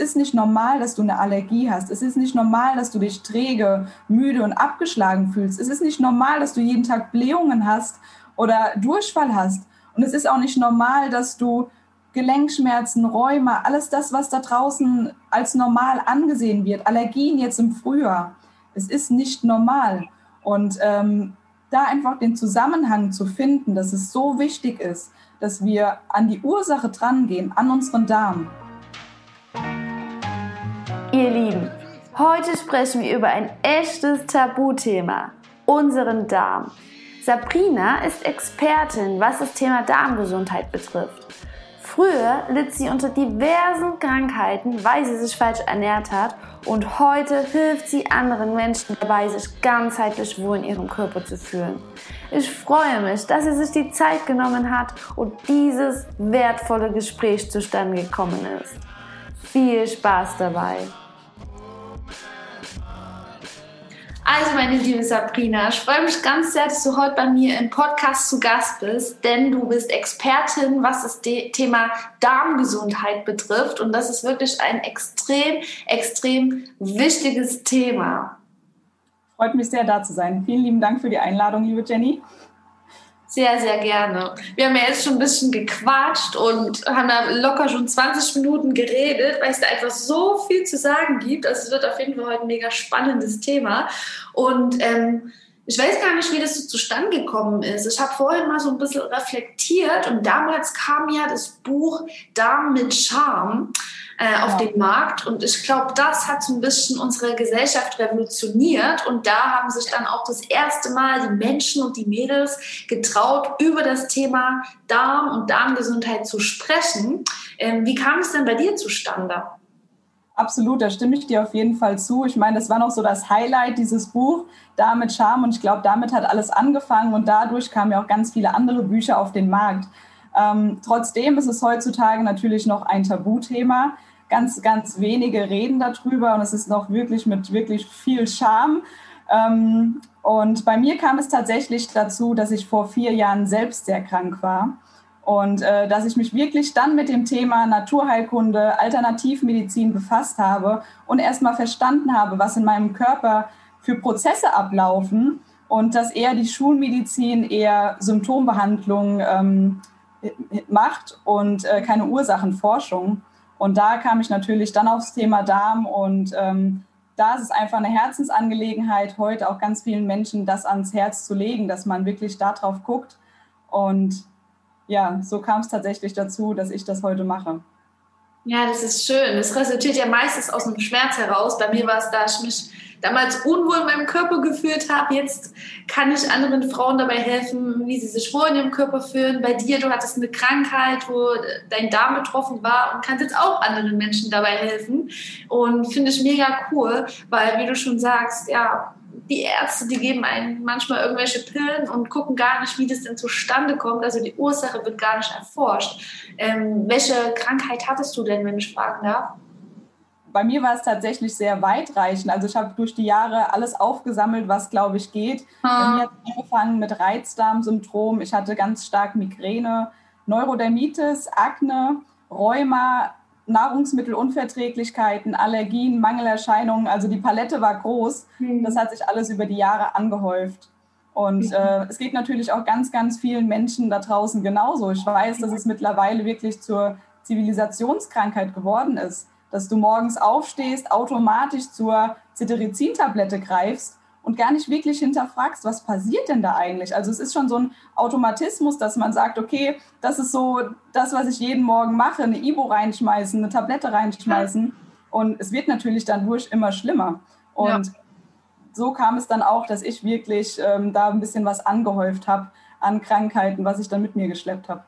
ist nicht normal, dass du eine Allergie hast. Es ist nicht normal, dass du dich träge, müde und abgeschlagen fühlst. Es ist nicht normal, dass du jeden Tag Blähungen hast oder Durchfall hast. Und es ist auch nicht normal, dass du Gelenkschmerzen, Rheuma, alles das, was da draußen als normal angesehen wird, Allergien jetzt im Frühjahr. Es ist nicht normal. Und ähm, da einfach den Zusammenhang zu finden, dass es so wichtig ist, dass wir an die Ursache drangehen, an unseren Darm. Ihr Lieben, heute sprechen wir über ein echtes Tabuthema, unseren Darm. Sabrina ist Expertin, was das Thema Darmgesundheit betrifft. Früher litt sie unter diversen Krankheiten, weil sie sich falsch ernährt hat und heute hilft sie anderen Menschen dabei, sich ganzheitlich wohl in ihrem Körper zu fühlen. Ich freue mich, dass sie sich die Zeit genommen hat und dieses wertvolle Gespräch zustande gekommen ist. Viel Spaß dabei! Also, meine liebe Sabrina, ich freue mich ganz sehr, dass du heute bei mir im Podcast zu Gast bist, denn du bist Expertin, was das Thema Darmgesundheit betrifft. Und das ist wirklich ein extrem, extrem wichtiges Thema. Freut mich sehr, da zu sein. Vielen lieben Dank für die Einladung, liebe Jenny. Sehr, sehr gerne. Wir haben ja jetzt schon ein bisschen gequatscht und haben da locker schon 20 Minuten geredet, weil es da einfach so viel zu sagen gibt. Also es wird auf jeden Fall heute ein mega spannendes Thema. Und ähm, ich weiß gar nicht, wie das so zustande gekommen ist. Ich habe vorhin mal so ein bisschen reflektiert und damals kam ja das Buch Darm mit Charme äh, auf ja. den Markt. Und ich glaube, das hat so ein bisschen unsere Gesellschaft revolutioniert. Und da haben sich dann auch das erste Mal die Menschen und die Mädels getraut, über das Thema Darm und Darmgesundheit zu sprechen. Ähm, wie kam es denn bei dir zustande? Absolut, da stimme ich dir auf jeden Fall zu. Ich meine, das war noch so das Highlight dieses Buch, da mit Charme. Und ich glaube, damit hat alles angefangen und dadurch kamen ja auch ganz viele andere Bücher auf den Markt. Ähm, trotzdem ist es heutzutage natürlich noch ein Tabuthema ganz, ganz wenige reden darüber und es ist noch wirklich mit wirklich viel Charme. Ähm, und bei mir kam es tatsächlich dazu, dass ich vor vier Jahren selbst sehr krank war und äh, dass ich mich wirklich dann mit dem Thema Naturheilkunde, Alternativmedizin befasst habe und erstmal verstanden habe, was in meinem Körper für Prozesse ablaufen und dass eher die Schulmedizin eher Symptombehandlung ähm, macht und äh, keine Ursachenforschung. Und da kam ich natürlich dann aufs Thema Darm und ähm, da ist es einfach eine Herzensangelegenheit, heute auch ganz vielen Menschen das ans Herz zu legen, dass man wirklich darauf guckt. Und ja, so kam es tatsächlich dazu, dass ich das heute mache. Ja, das ist schön. Das resultiert ja meistens aus einem Schmerz heraus. Bei mir war es, da ich mich damals unwohl in meinem Körper gefühlt habe. Jetzt kann ich anderen Frauen dabei helfen, wie sie sich wohl in ihrem Körper fühlen. Bei dir, du hattest eine Krankheit, wo dein Darm betroffen war und kannst jetzt auch anderen Menschen dabei helfen. Und finde ich mega cool, weil, wie du schon sagst, ja, die Ärzte, die geben einem manchmal irgendwelche Pillen und gucken gar nicht, wie das denn zustande kommt. Also die Ursache wird gar nicht erforscht. Ähm, welche Krankheit hattest du denn, wenn ich fragen darf? Bei mir war es tatsächlich sehr weitreichend. Also ich habe durch die Jahre alles aufgesammelt, was, glaube ich, geht. Hm. Bei mir hat es angefangen mit Reizdarmsyndrom. Ich hatte ganz stark Migräne, Neurodermitis, Akne, Rheuma, Nahrungsmittelunverträglichkeiten, Allergien, Mangelerscheinungen. Also die Palette war groß. Mhm. Das hat sich alles über die Jahre angehäuft. Und mhm. äh, es geht natürlich auch ganz, ganz vielen Menschen da draußen genauso. Ich weiß, dass es mittlerweile wirklich zur Zivilisationskrankheit geworden ist, dass du morgens aufstehst, automatisch zur Cetirizin-Tablette greifst und gar nicht wirklich hinterfragst, was passiert denn da eigentlich? Also es ist schon so ein Automatismus, dass man sagt, okay, das ist so das, was ich jeden Morgen mache, eine Ibo reinschmeißen, eine Tablette reinschmeißen. Und es wird natürlich dann durch immer schlimmer. Und ja. so kam es dann auch, dass ich wirklich ähm, da ein bisschen was angehäuft habe an Krankheiten, was ich dann mit mir geschleppt habe.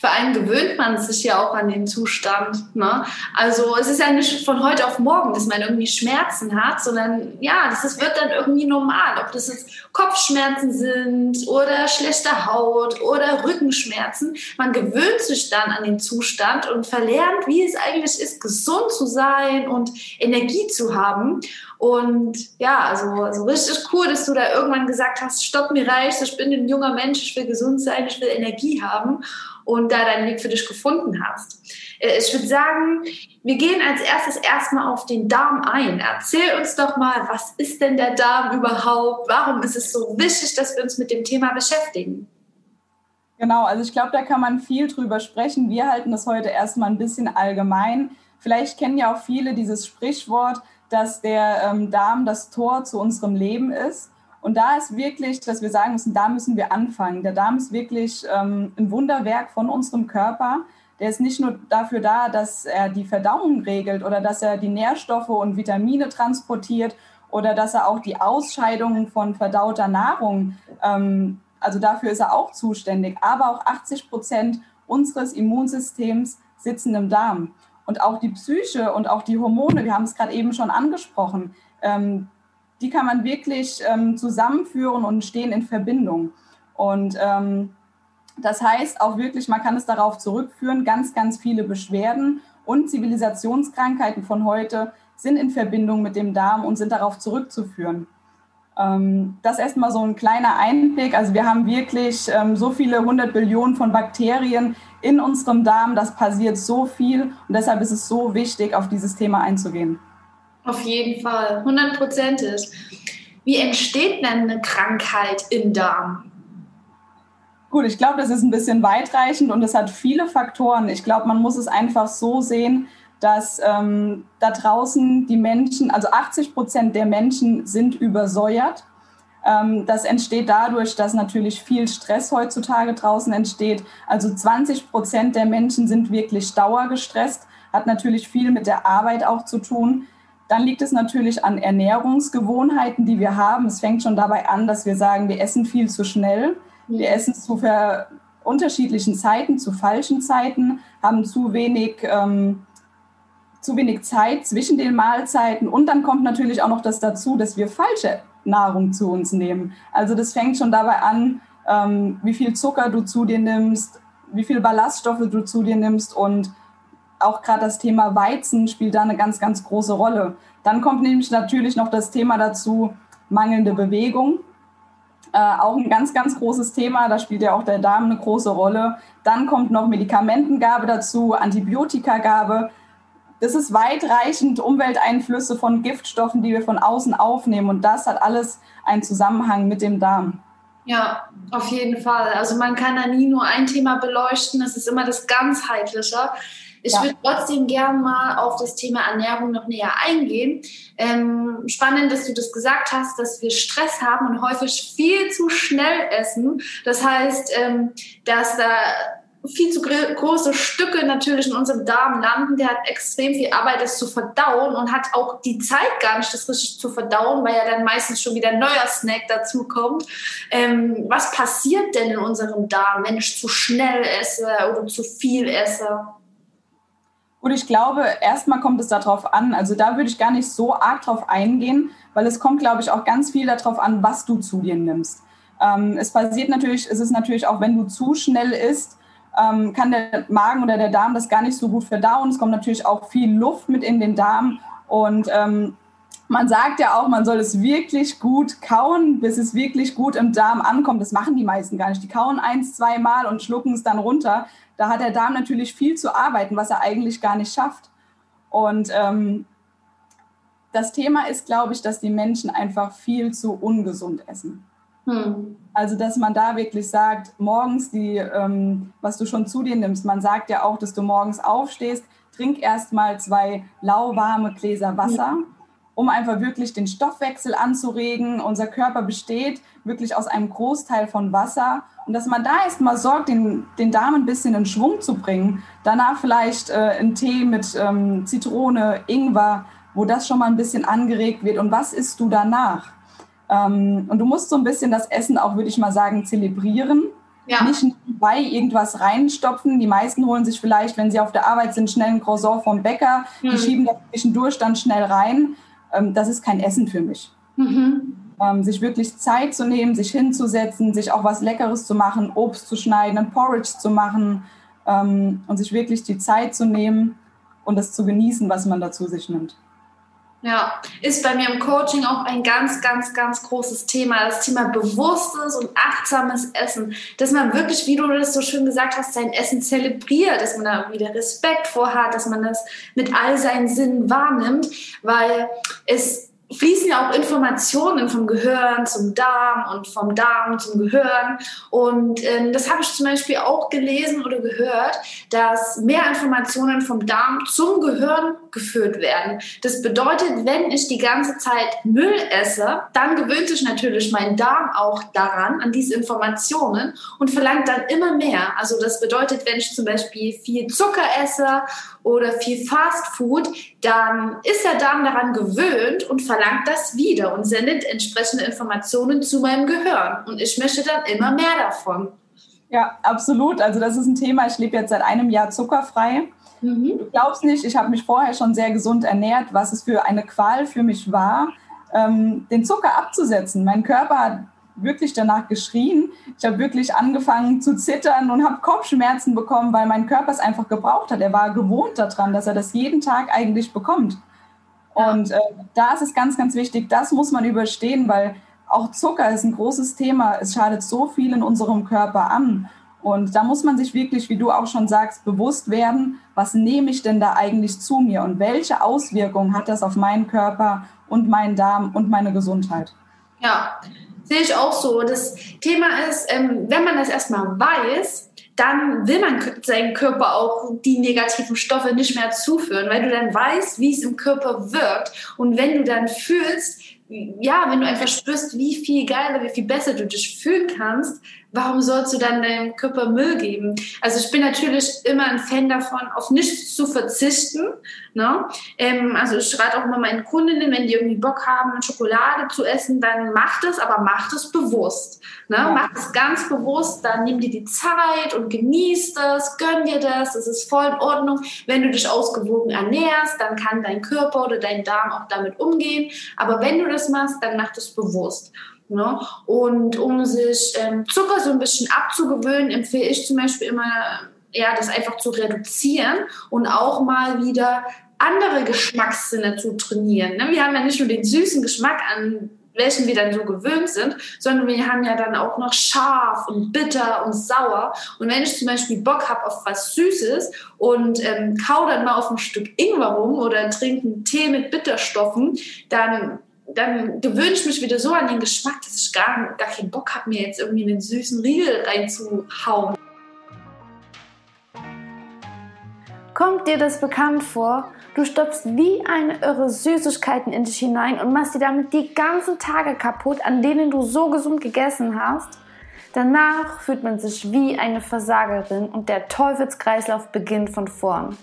Vor allem gewöhnt man sich ja auch an den Zustand. Ne? Also es ist ja nicht von heute auf morgen, dass man irgendwie Schmerzen hat, sondern ja, das ist, wird dann irgendwie normal. Ob das jetzt Kopfschmerzen sind oder schlechte Haut oder Rückenschmerzen. Man gewöhnt sich dann an den Zustand und verlernt, wie es eigentlich ist, gesund zu sein und Energie zu haben. Und ja, also, also richtig cool, dass du da irgendwann gesagt hast, stopp, mir reicht, ich bin ein junger Mensch, ich will gesund sein, ich will Energie haben und da deinen Weg für dich gefunden hast. Äh, ich würde sagen, wir gehen als erstes erstmal auf den Darm ein. Erzähl uns doch mal, was ist denn der Darm überhaupt? Warum ist es so wichtig, dass wir uns mit dem Thema beschäftigen? Genau, also ich glaube, da kann man viel drüber sprechen. Wir halten das heute erstmal ein bisschen allgemein. Vielleicht kennen ja auch viele dieses Sprichwort, dass der ähm, Darm das Tor zu unserem Leben ist. Und da ist wirklich, dass wir sagen müssen, da müssen wir anfangen. Der Darm ist wirklich ähm, ein Wunderwerk von unserem Körper. Der ist nicht nur dafür da, dass er die Verdauung regelt oder dass er die Nährstoffe und Vitamine transportiert oder dass er auch die Ausscheidungen von verdauter Nahrung, ähm, also dafür ist er auch zuständig. Aber auch 80 Prozent unseres Immunsystems sitzen im Darm. Und auch die Psyche und auch die Hormone, wir haben es gerade eben schon angesprochen, ähm, die kann man wirklich ähm, zusammenführen und stehen in Verbindung. Und ähm, das heißt auch wirklich, man kann es darauf zurückführen, ganz, ganz viele Beschwerden und Zivilisationskrankheiten von heute sind in Verbindung mit dem Darm und sind darauf zurückzuführen. Ähm, das erstmal so ein kleiner Einblick. Also wir haben wirklich ähm, so viele hundert Billionen von Bakterien in unserem Darm. Das passiert so viel und deshalb ist es so wichtig, auf dieses Thema einzugehen. Auf jeden Fall, hundertprozentig. Wie entsteht denn eine Krankheit im Darm? Gut, ich glaube, das ist ein bisschen weitreichend und es hat viele Faktoren. Ich glaube, man muss es einfach so sehen, dass ähm, da draußen die Menschen, also 80 Prozent der Menschen sind übersäuert. Ähm, das entsteht dadurch, dass natürlich viel Stress heutzutage draußen entsteht. Also 20 Prozent der Menschen sind wirklich dauergestresst, hat natürlich viel mit der Arbeit auch zu tun. Dann liegt es natürlich an Ernährungsgewohnheiten, die wir haben. Es fängt schon dabei an, dass wir sagen, wir essen viel zu schnell. Wir essen zu unterschiedlichen Zeiten, zu falschen Zeiten, haben zu wenig, ähm, zu wenig Zeit zwischen den Mahlzeiten. Und dann kommt natürlich auch noch das dazu, dass wir falsche Nahrung zu uns nehmen. Also das fängt schon dabei an, ähm, wie viel Zucker du zu dir nimmst, wie viel Ballaststoffe du zu dir nimmst und auch gerade das Thema Weizen spielt da eine ganz, ganz große Rolle. Dann kommt nämlich natürlich noch das Thema dazu, mangelnde Bewegung. Äh, auch ein ganz, ganz großes Thema, da spielt ja auch der Darm eine große Rolle. Dann kommt noch Medikamentengabe dazu, Antibiotikagabe. Das ist weitreichend Umwelteinflüsse von Giftstoffen, die wir von außen aufnehmen. Und das hat alles einen Zusammenhang mit dem Darm. Ja, auf jeden Fall. Also man kann da nie nur ein Thema beleuchten. Es ist immer das Ganzheitliche. Ich ja. würde trotzdem gern mal auf das Thema Ernährung noch näher eingehen. Ähm, spannend, dass du das gesagt hast, dass wir Stress haben und häufig viel zu schnell essen. Das heißt, ähm, dass da viel zu große Stücke natürlich in unserem Darm landen. Der hat extrem viel Arbeit, das zu verdauen und hat auch die Zeit gar nicht, das richtig zu verdauen, weil ja dann meistens schon wieder ein neuer Snack dazu kommt. Ähm, was passiert denn in unserem Darm, wenn ich zu schnell esse oder zu viel esse? Und ich glaube, erstmal kommt es darauf an, also da würde ich gar nicht so arg drauf eingehen, weil es kommt, glaube ich, auch ganz viel darauf an, was du zu dir nimmst. Ähm, es passiert natürlich, es ist natürlich auch, wenn du zu schnell isst, ähm, kann der Magen oder der Darm das gar nicht so gut verdauen. Es kommt natürlich auch viel Luft mit in den Darm und ähm, man sagt ja auch, man soll es wirklich gut kauen, bis es wirklich gut im Darm ankommt. Das machen die meisten gar nicht. Die kauen eins, zwei Mal und schlucken es dann runter. Da hat der Darm natürlich viel zu arbeiten, was er eigentlich gar nicht schafft. Und ähm, das Thema ist, glaube ich, dass die Menschen einfach viel zu ungesund essen. Hm. Also, dass man da wirklich sagt, morgens die, ähm, was du schon zu dir nimmst, man sagt ja auch, dass du morgens aufstehst, trink erst mal zwei lauwarme Gläser Wasser. Hm um einfach wirklich den Stoffwechsel anzuregen. Unser Körper besteht wirklich aus einem Großteil von Wasser. Und dass man da erstmal sorgt, den, den Darm ein bisschen in Schwung zu bringen. Danach vielleicht äh, einen Tee mit ähm, Zitrone, Ingwer, wo das schon mal ein bisschen angeregt wird. Und was isst du danach? Ähm, und du musst so ein bisschen das Essen auch, würde ich mal sagen, zelebrieren. Ja. Nicht bei irgendwas reinstopfen. Die meisten holen sich vielleicht, wenn sie auf der Arbeit sind, schnell ein Croissant vom Bäcker. Mhm. Die schieben das zwischendurch dann schnell rein ähm, das ist kein Essen für mich. Mhm. Ähm, sich wirklich Zeit zu nehmen, sich hinzusetzen, sich auch was Leckeres zu machen, Obst zu schneiden, ein Porridge zu machen ähm, und sich wirklich die Zeit zu nehmen und das zu genießen, was man dazu sich nimmt. Ja, ist bei mir im Coaching auch ein ganz, ganz, ganz großes Thema. Das Thema bewusstes und achtsames Essen. Dass man wirklich, wie du das so schön gesagt hast, sein Essen zelebriert, dass man da wieder Respekt vor hat, dass man das mit all seinen Sinnen wahrnimmt, weil es fließen ja auch Informationen vom Gehirn zum Darm und vom Darm zum Gehirn. Und ähm, das habe ich zum Beispiel auch gelesen oder gehört, dass mehr Informationen vom Darm zum Gehirn geführt werden. Das bedeutet, wenn ich die ganze Zeit Müll esse, dann gewöhnt sich natürlich mein Darm auch daran, an diese Informationen und verlangt dann immer mehr. Also das bedeutet, wenn ich zum Beispiel viel Zucker esse oder viel Fast Food, dann ist der Darm daran gewöhnt und verlangt das wieder und sendet entsprechende Informationen zu meinem Gehirn. Und ich möchte dann immer mehr davon. Ja, absolut. Also das ist ein Thema. Ich lebe jetzt seit einem Jahr zuckerfrei. Mhm. Du glaubst nicht, ich habe mich vorher schon sehr gesund ernährt, was es für eine Qual für mich war, ähm, den Zucker abzusetzen. Mein Körper hat wirklich danach geschrien. Ich habe wirklich angefangen zu zittern und habe Kopfschmerzen bekommen, weil mein Körper es einfach gebraucht hat. Er war gewohnt daran, dass er das jeden Tag eigentlich bekommt. Und äh, da ist es ganz, ganz wichtig, das muss man überstehen, weil auch Zucker ist ein großes Thema. Es schadet so viel in unserem Körper an. Und da muss man sich wirklich, wie du auch schon sagst, bewusst werden, was nehme ich denn da eigentlich zu mir und welche Auswirkungen hat das auf meinen Körper und meinen Darm und meine Gesundheit. Ja, Sehe ich auch so. Das Thema ist, ähm, wenn man das erstmal weiß, dann will man seinem Körper auch die negativen Stoffe nicht mehr zuführen, weil du dann weißt, wie es im Körper wirkt. Und wenn du dann fühlst, ja, wenn du einfach spürst, wie viel geiler, wie viel besser du dich fühlen kannst, warum sollst du dann deinem Körper Müll geben? Also ich bin natürlich immer ein Fan davon, auf nichts zu verzichten. Ne? Ähm, also ich rate auch immer meinen Kundinnen, wenn die irgendwie Bock haben, Schokolade zu essen, dann mach das, aber mach das bewusst. Ne? Ja. Mach das ganz bewusst, dann nimm dir die Zeit und genieß das, gönn dir das, das ist voll in Ordnung. Wenn du dich ausgewogen ernährst, dann kann dein Körper oder dein Darm auch damit umgehen. Aber wenn du das machst, dann mach das bewusst. Ne? Und um sich ähm, Zucker so ein bisschen abzugewöhnen, empfehle ich zum Beispiel immer, ja, das einfach zu reduzieren und auch mal wieder andere Geschmackssinne zu trainieren. Ne? Wir haben ja nicht nur den süßen Geschmack, an welchen wir dann so gewöhnt sind, sondern wir haben ja dann auch noch scharf und bitter und sauer. Und wenn ich zum Beispiel Bock habe auf was Süßes und ähm, kau dann mal auf ein Stück Ingwer rum oder trinke einen Tee mit Bitterstoffen, dann dann gewöhne ich mich wieder so an den Geschmack, dass ich gar, gar keinen Bock habe, mir jetzt irgendwie einen süßen Riegel reinzuhauen. Kommt dir das bekannt vor? Du stopfst wie eine irre Süßigkeiten in dich hinein und machst dir damit die ganzen Tage kaputt, an denen du so gesund gegessen hast. Danach fühlt man sich wie eine Versagerin und der Teufelskreislauf beginnt von vorn.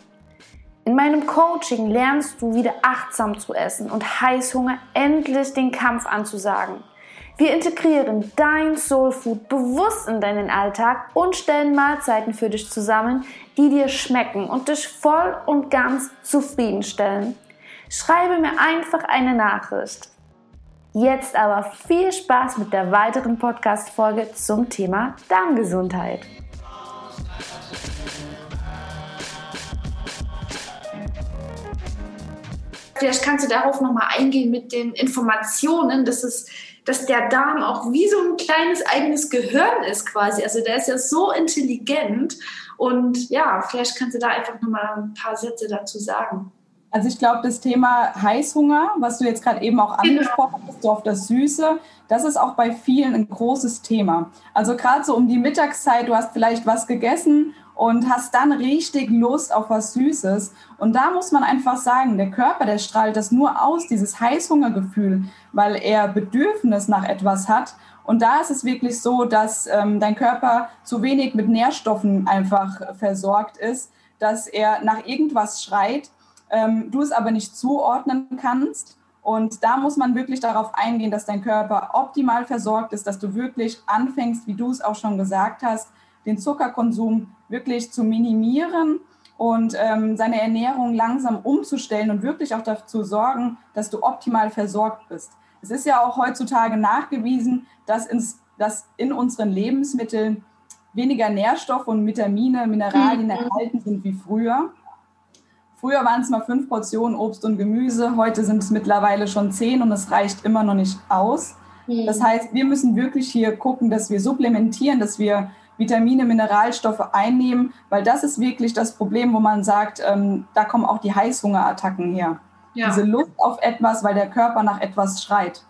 In meinem Coaching lernst du wieder achtsam zu essen und Heißhunger endlich den Kampf anzusagen. Wir integrieren dein Soul Food bewusst in deinen Alltag und stellen Mahlzeiten für dich zusammen, die dir schmecken und dich voll und ganz zufriedenstellen. Schreibe mir einfach eine Nachricht. Jetzt aber viel Spaß mit der weiteren Podcast-Folge zum Thema Darmgesundheit. Vielleicht kannst du darauf nochmal eingehen mit den Informationen, dass es dass der Darm auch wie so ein kleines eigenes Gehirn ist quasi. Also der ist ja so intelligent und ja, vielleicht kannst du da einfach nochmal ein paar Sätze dazu sagen. Also ich glaube, das Thema Heißhunger, was du jetzt gerade eben auch genau. angesprochen hast, so auf das Süße, das ist auch bei vielen ein großes Thema. Also gerade so um die Mittagszeit, du hast vielleicht was gegessen und hast dann richtig Lust auf was Süßes. Und da muss man einfach sagen, der Körper, der strahlt das nur aus, dieses Heißhungergefühl, weil er Bedürfnis nach etwas hat. Und da ist es wirklich so, dass ähm, dein Körper zu wenig mit Nährstoffen einfach versorgt ist, dass er nach irgendwas schreit, ähm, du es aber nicht zuordnen kannst. Und da muss man wirklich darauf eingehen, dass dein Körper optimal versorgt ist, dass du wirklich anfängst, wie du es auch schon gesagt hast, den Zuckerkonsum wirklich zu minimieren und ähm, seine Ernährung langsam umzustellen und wirklich auch dafür sorgen, dass du optimal versorgt bist. Es ist ja auch heutzutage nachgewiesen, dass, ins, dass in unseren Lebensmitteln weniger Nährstoffe und Vitamine, Mineralien mhm. enthalten sind wie früher. Früher waren es mal fünf Portionen Obst und Gemüse, heute sind es mittlerweile schon zehn und es reicht immer noch nicht aus. Mhm. Das heißt, wir müssen wirklich hier gucken, dass wir supplementieren, dass wir Vitamine, Mineralstoffe einnehmen, weil das ist wirklich das Problem, wo man sagt, ähm, da kommen auch die Heißhungerattacken her. Ja. Diese Lust auf etwas, weil der Körper nach etwas schreit.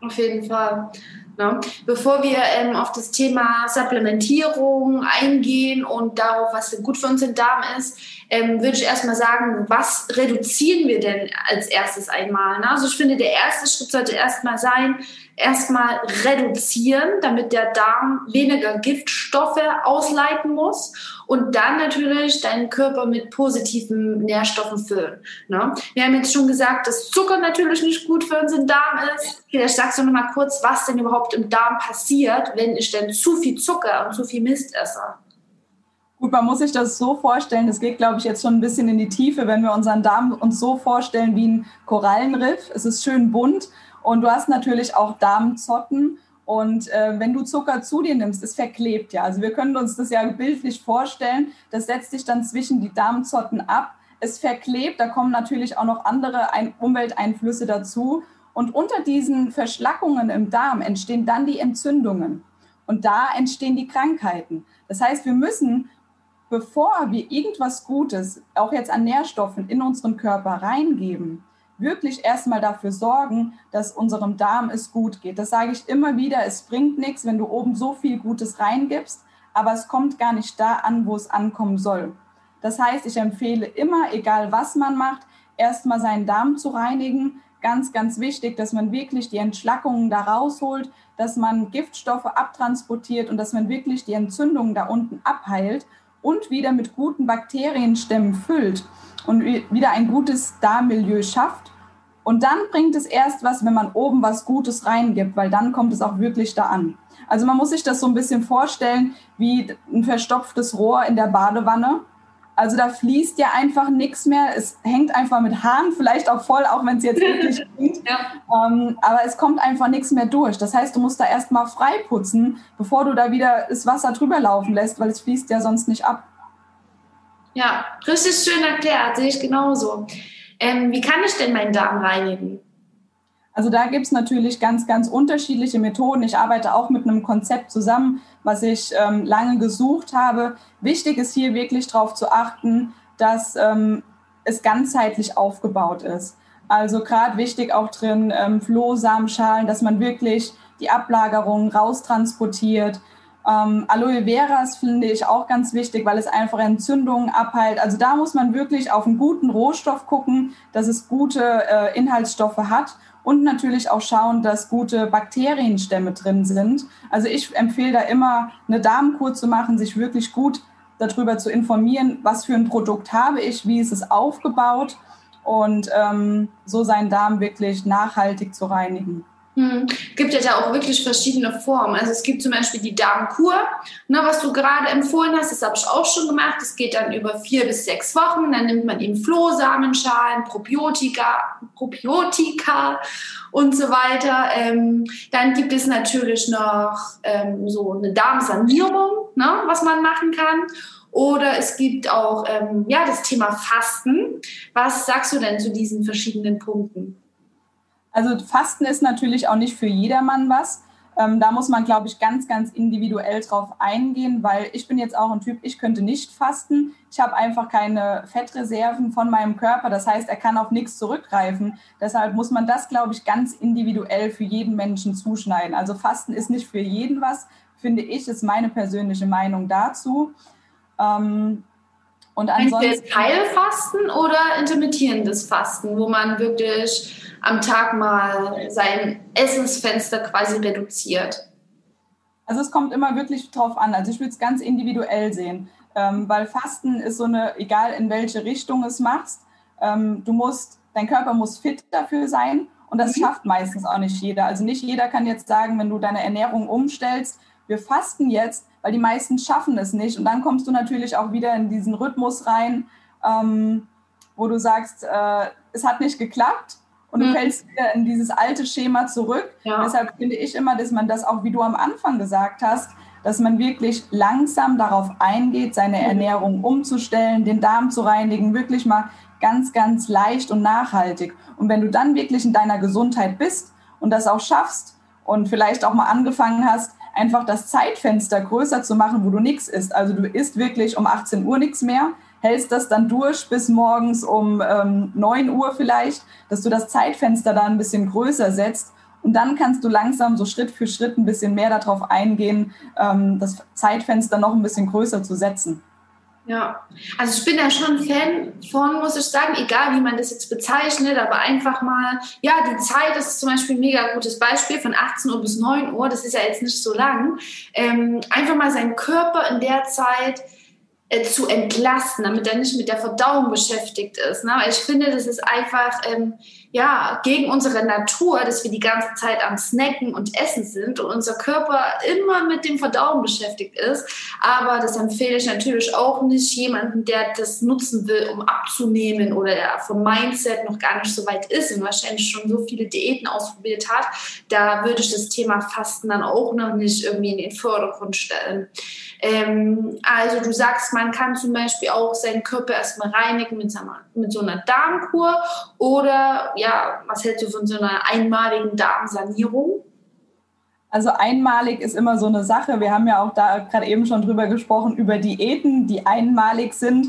Auf jeden Fall. Ne? Bevor wir ähm, auf das Thema Supplementierung eingehen und darauf, was gut für uns im Darm ist, ähm, würde ich erstmal sagen, was reduzieren wir denn als erstes einmal? Ne? Also ich finde, der erste Schritt sollte erstmal sein, erstmal reduzieren, damit der Darm weniger Giftstoffe ausleiten muss und dann natürlich deinen Körper mit positiven Nährstoffen füllen. Ne? Wir haben jetzt schon gesagt, dass Zucker natürlich nicht gut für unseren Darm ist. Vielleicht sagst du noch mal kurz, was denn überhaupt im Darm passiert, wenn ich denn zu viel Zucker und zu viel Mist esse. Gut, man muss sich das so vorstellen, das geht, glaube ich, jetzt schon ein bisschen in die Tiefe, wenn wir unseren Darm uns so vorstellen wie ein Korallenriff. Es ist schön bunt und du hast natürlich auch Darmzotten. Und äh, wenn du Zucker zu dir nimmst, es verklebt ja. Also wir können uns das ja bildlich vorstellen. Das setzt sich dann zwischen die Darmzotten ab. Es verklebt, da kommen natürlich auch noch andere Ein Umwelteinflüsse dazu. Und unter diesen Verschlackungen im Darm entstehen dann die Entzündungen. Und da entstehen die Krankheiten. Das heißt, wir müssen, bevor wir irgendwas Gutes, auch jetzt an Nährstoffen, in unseren Körper reingeben, wirklich erstmal dafür sorgen, dass unserem Darm es gut geht. Das sage ich immer wieder, es bringt nichts, wenn du oben so viel Gutes reingibst, aber es kommt gar nicht da an, wo es ankommen soll. Das heißt, ich empfehle immer, egal was man macht, erstmal seinen Darm zu reinigen. Ganz, ganz wichtig, dass man wirklich die Entschlackungen da rausholt, dass man Giftstoffe abtransportiert und dass man wirklich die Entzündungen da unten abheilt und wieder mit guten Bakterienstämmen füllt und wieder ein gutes Darmmilieu schafft. Und dann bringt es erst was, wenn man oben was Gutes reingibt, weil dann kommt es auch wirklich da an. Also man muss sich das so ein bisschen vorstellen wie ein verstopftes Rohr in der Badewanne. Also da fließt ja einfach nichts mehr. Es hängt einfach mit Haaren, vielleicht auch voll, auch wenn es jetzt wirklich klingt. Ja. Ähm, aber es kommt einfach nichts mehr durch. Das heißt, du musst da erstmal frei putzen, bevor du da wieder das Wasser drüber laufen lässt, weil es fließt ja sonst nicht ab. Ja, richtig schön erklärt, sehe ich genauso. Ähm, wie kann ich denn meinen Darm reinigen? Also da gibt es natürlich ganz, ganz unterschiedliche Methoden. Ich arbeite auch mit einem Konzept zusammen, was ich ähm, lange gesucht habe. Wichtig ist hier wirklich darauf zu achten, dass ähm, es ganzheitlich aufgebaut ist. Also gerade wichtig auch drin ähm, Flohsamenschalen, dass man wirklich die Ablagerungen raustransportiert, ähm, Aloe Veras finde ich auch ganz wichtig, weil es einfach Entzündungen abheilt. Also da muss man wirklich auf einen guten Rohstoff gucken, dass es gute äh, Inhaltsstoffe hat und natürlich auch schauen, dass gute Bakterienstämme drin sind. Also ich empfehle da immer eine Darmkur zu machen, sich wirklich gut darüber zu informieren, was für ein Produkt habe ich, wie ist es aufgebaut und ähm, so seinen Darm wirklich nachhaltig zu reinigen. Hm. Gibt ja da auch wirklich verschiedene Formen. Also es gibt zum Beispiel die Darmkur, ne, was du gerade empfohlen hast, das habe ich auch schon gemacht. Das geht dann über vier bis sechs Wochen. Dann nimmt man eben Flohsamenschalen, Probiotika, Probiotika und so weiter. Ähm, dann gibt es natürlich noch ähm, so eine Darmsanierung, ne, was man machen kann. Oder es gibt auch ähm, ja, das Thema Fasten. Was sagst du denn zu diesen verschiedenen Punkten? Also Fasten ist natürlich auch nicht für jedermann was. Ähm, da muss man, glaube ich, ganz, ganz individuell drauf eingehen, weil ich bin jetzt auch ein Typ, ich könnte nicht fasten. Ich habe einfach keine Fettreserven von meinem Körper. Das heißt, er kann auf nichts zurückgreifen. Deshalb muss man das, glaube ich, ganz individuell für jeden Menschen zuschneiden. Also Fasten ist nicht für jeden was, finde ich, ist meine persönliche Meinung dazu. Ähm, und ansonsten. Heilfasten oder intermittierendes Fasten, wo man wirklich am Tag mal sein Essensfenster quasi reduziert? Also es kommt immer wirklich drauf an. Also ich würde es ganz individuell sehen, ähm, weil Fasten ist so eine, egal in welche Richtung es machst, ähm, du musst, dein Körper muss fit dafür sein und das mhm. schafft meistens auch nicht jeder. Also nicht jeder kann jetzt sagen, wenn du deine Ernährung umstellst, wir fasten jetzt, weil die meisten schaffen es nicht. Und dann kommst du natürlich auch wieder in diesen Rhythmus rein, ähm, wo du sagst, äh, es hat nicht geklappt und du mhm. fällst wieder in dieses alte Schema zurück. Ja. Deshalb finde ich immer, dass man das auch, wie du am Anfang gesagt hast, dass man wirklich langsam darauf eingeht, seine Ernährung umzustellen, den Darm zu reinigen, wirklich mal ganz, ganz leicht und nachhaltig. Und wenn du dann wirklich in deiner Gesundheit bist und das auch schaffst und vielleicht auch mal angefangen hast, einfach das Zeitfenster größer zu machen, wo du nichts isst. Also du isst wirklich um 18 Uhr nichts mehr, hältst das dann durch bis morgens um ähm, 9 Uhr vielleicht, dass du das Zeitfenster da ein bisschen größer setzt. Und dann kannst du langsam so Schritt für Schritt ein bisschen mehr darauf eingehen, ähm, das Zeitfenster noch ein bisschen größer zu setzen. Ja, also ich bin ja schon Fan von, muss ich sagen, egal wie man das jetzt bezeichnet, aber einfach mal, ja, die Zeit ist zum Beispiel ein mega gutes Beispiel von 18 Uhr bis 9 Uhr, das ist ja jetzt nicht so lang. Ähm, einfach mal seinen Körper in der Zeit äh, zu entlasten, damit er nicht mit der Verdauung beschäftigt ist. Ne? Ich finde, das ist einfach ähm, ja, gegen unsere Natur, dass wir die ganze Zeit am Snacken und Essen sind und unser Körper immer mit dem Verdauen beschäftigt ist. Aber das empfehle ich natürlich auch nicht jemanden, der das nutzen will, um abzunehmen oder der vom Mindset noch gar nicht so weit ist und wahrscheinlich schon so viele Diäten ausprobiert hat. Da würde ich das Thema Fasten dann auch noch nicht irgendwie in den Vordergrund stellen. Ähm, also du sagst, man kann zum Beispiel auch seinen Körper erstmal reinigen mit, mit so einer Darmkur oder ja, was hältst du von so einer einmaligen Darmsanierung? Also einmalig ist immer so eine Sache. Wir haben ja auch da gerade eben schon drüber gesprochen, über Diäten, die einmalig sind.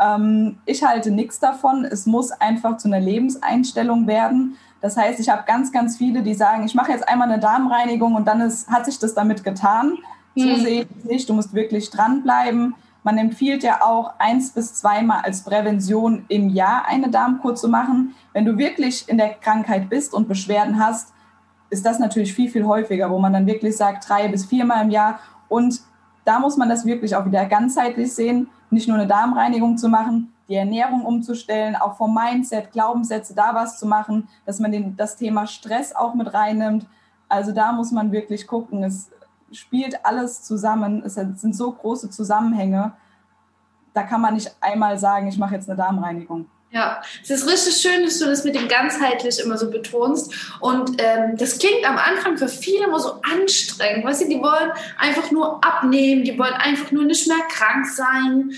Ähm, ich halte nichts davon. Es muss einfach zu einer Lebenseinstellung werden. Das heißt, ich habe ganz, ganz viele, die sagen, ich mache jetzt einmal eine Darmreinigung und dann ist, hat sich das damit getan. So hm. sehe ich es nicht. Du musst wirklich dranbleiben. Man empfiehlt ja auch eins bis zweimal als Prävention im Jahr eine Darmkur zu machen. Wenn du wirklich in der Krankheit bist und Beschwerden hast, ist das natürlich viel, viel häufiger, wo man dann wirklich sagt, drei bis viermal im Jahr. Und da muss man das wirklich auch wieder ganzheitlich sehen, nicht nur eine Darmreinigung zu machen, die Ernährung umzustellen, auch vom Mindset, Glaubenssätze da was zu machen, dass man den, das Thema Stress auch mit reinnimmt. Also da muss man wirklich gucken. Es spielt alles zusammen. Es sind so große Zusammenhänge. Da kann man nicht einmal sagen, ich mache jetzt eine Darmreinigung. Ja, es ist richtig schön, dass du das mit dem ganzheitlich immer so betonst. Und ähm, das klingt am Anfang für viele immer so anstrengend. Weißt du, die wollen einfach nur abnehmen, die wollen einfach nur nicht mehr krank sein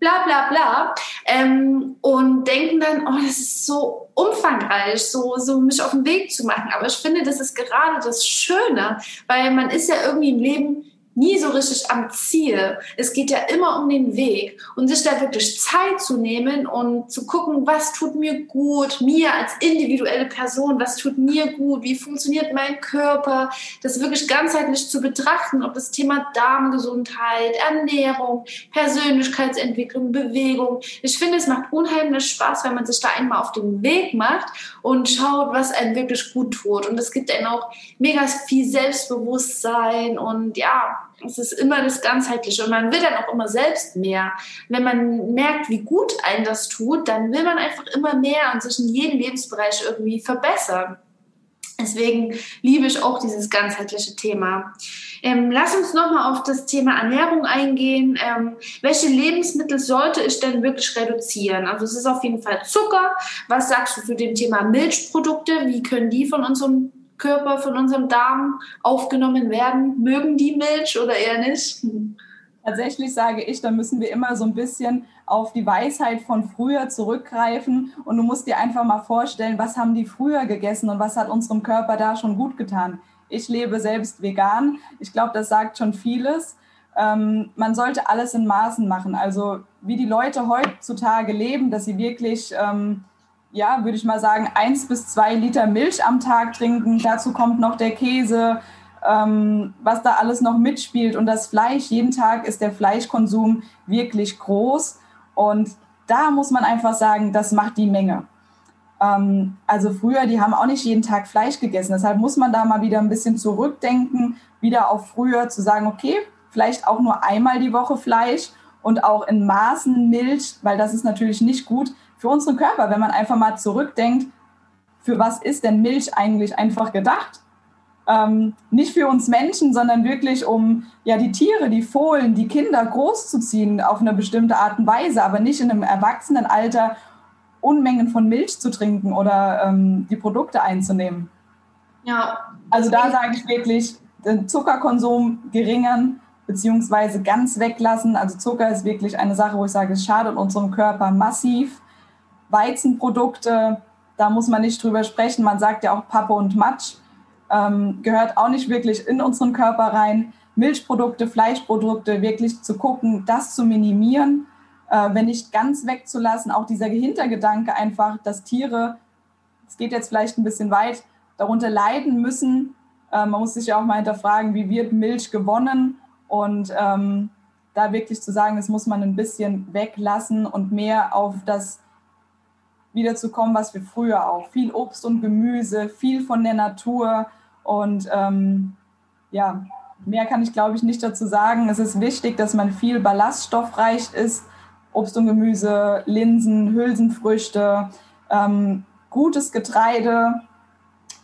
bla bla bla ähm, und denken dann, oh, das ist so umfangreich, so, so mich auf den Weg zu machen. Aber ich finde, das ist gerade das Schöne, weil man ist ja irgendwie im Leben nie so richtig am Ziel. Es geht ja immer um den Weg und sich da wirklich Zeit zu nehmen und zu gucken, was tut mir gut, mir als individuelle Person, was tut mir gut, wie funktioniert mein Körper, das wirklich ganzheitlich zu betrachten, ob das Thema Darmgesundheit, Ernährung, Persönlichkeitsentwicklung, Bewegung. Ich finde, es macht unheimlich Spaß, wenn man sich da einmal auf den Weg macht und schaut, was einem wirklich gut tut. Und es gibt einem auch mega viel Selbstbewusstsein und ja, es ist immer das Ganzheitliche und man will dann auch immer selbst mehr. Wenn man merkt, wie gut einem das tut, dann will man einfach immer mehr und sich in jedem Lebensbereich irgendwie verbessern. Deswegen liebe ich auch dieses ganzheitliche Thema. Ähm, lass uns nochmal auf das Thema Ernährung eingehen. Ähm, welche Lebensmittel sollte ich denn wirklich reduzieren? Also es ist auf jeden Fall Zucker. Was sagst du zu dem Thema Milchprodukte? Wie können die von unserem Körper, von unserem Darm aufgenommen werden? Mögen die Milch oder eher nicht? Tatsächlich sage ich, da müssen wir immer so ein bisschen auf die Weisheit von früher zurückgreifen. Und du musst dir einfach mal vorstellen, was haben die früher gegessen und was hat unserem Körper da schon gut getan. Ich lebe selbst vegan. Ich glaube, das sagt schon vieles. Ähm, man sollte alles in Maßen machen. Also wie die Leute heutzutage leben, dass sie wirklich ähm, ja, würde ich mal sagen, eins bis zwei Liter Milch am Tag trinken. Dazu kommt noch der Käse, ähm, was da alles noch mitspielt. Und das Fleisch, jeden Tag ist der Fleischkonsum wirklich groß. Und da muss man einfach sagen, das macht die Menge. Ähm, also früher, die haben auch nicht jeden Tag Fleisch gegessen. Deshalb muss man da mal wieder ein bisschen zurückdenken, wieder auf früher zu sagen, okay, vielleicht auch nur einmal die Woche Fleisch und auch in Maßen Milch, weil das ist natürlich nicht gut für unseren Körper, wenn man einfach mal zurückdenkt, für was ist denn Milch eigentlich einfach gedacht? Ähm, nicht für uns Menschen, sondern wirklich um ja die Tiere, die Fohlen, die Kinder großzuziehen auf eine bestimmte Art und Weise, aber nicht in einem Erwachsenenalter Unmengen von Milch zu trinken oder ähm, die Produkte einzunehmen. Ja. Also da sage ich wirklich, den Zuckerkonsum geringern beziehungsweise ganz weglassen. Also Zucker ist wirklich eine Sache, wo ich sage, es schadet unserem Körper massiv. Weizenprodukte, da muss man nicht drüber sprechen. Man sagt ja auch Pappe und Matsch, ähm, gehört auch nicht wirklich in unseren Körper rein. Milchprodukte, Fleischprodukte, wirklich zu gucken, das zu minimieren, äh, wenn nicht ganz wegzulassen. Auch dieser Hintergedanke einfach, dass Tiere, es geht jetzt vielleicht ein bisschen weit, darunter leiden müssen. Äh, man muss sich ja auch mal hinterfragen, wie wird Milch gewonnen? Und ähm, da wirklich zu sagen, das muss man ein bisschen weglassen und mehr auf das wieder zu kommen, was wir früher auch. Viel Obst und Gemüse, viel von der Natur und ähm, ja, mehr kann ich glaube ich nicht dazu sagen. Es ist wichtig, dass man viel ballaststoffreich ist. Obst und Gemüse, Linsen, Hülsenfrüchte, ähm, gutes Getreide,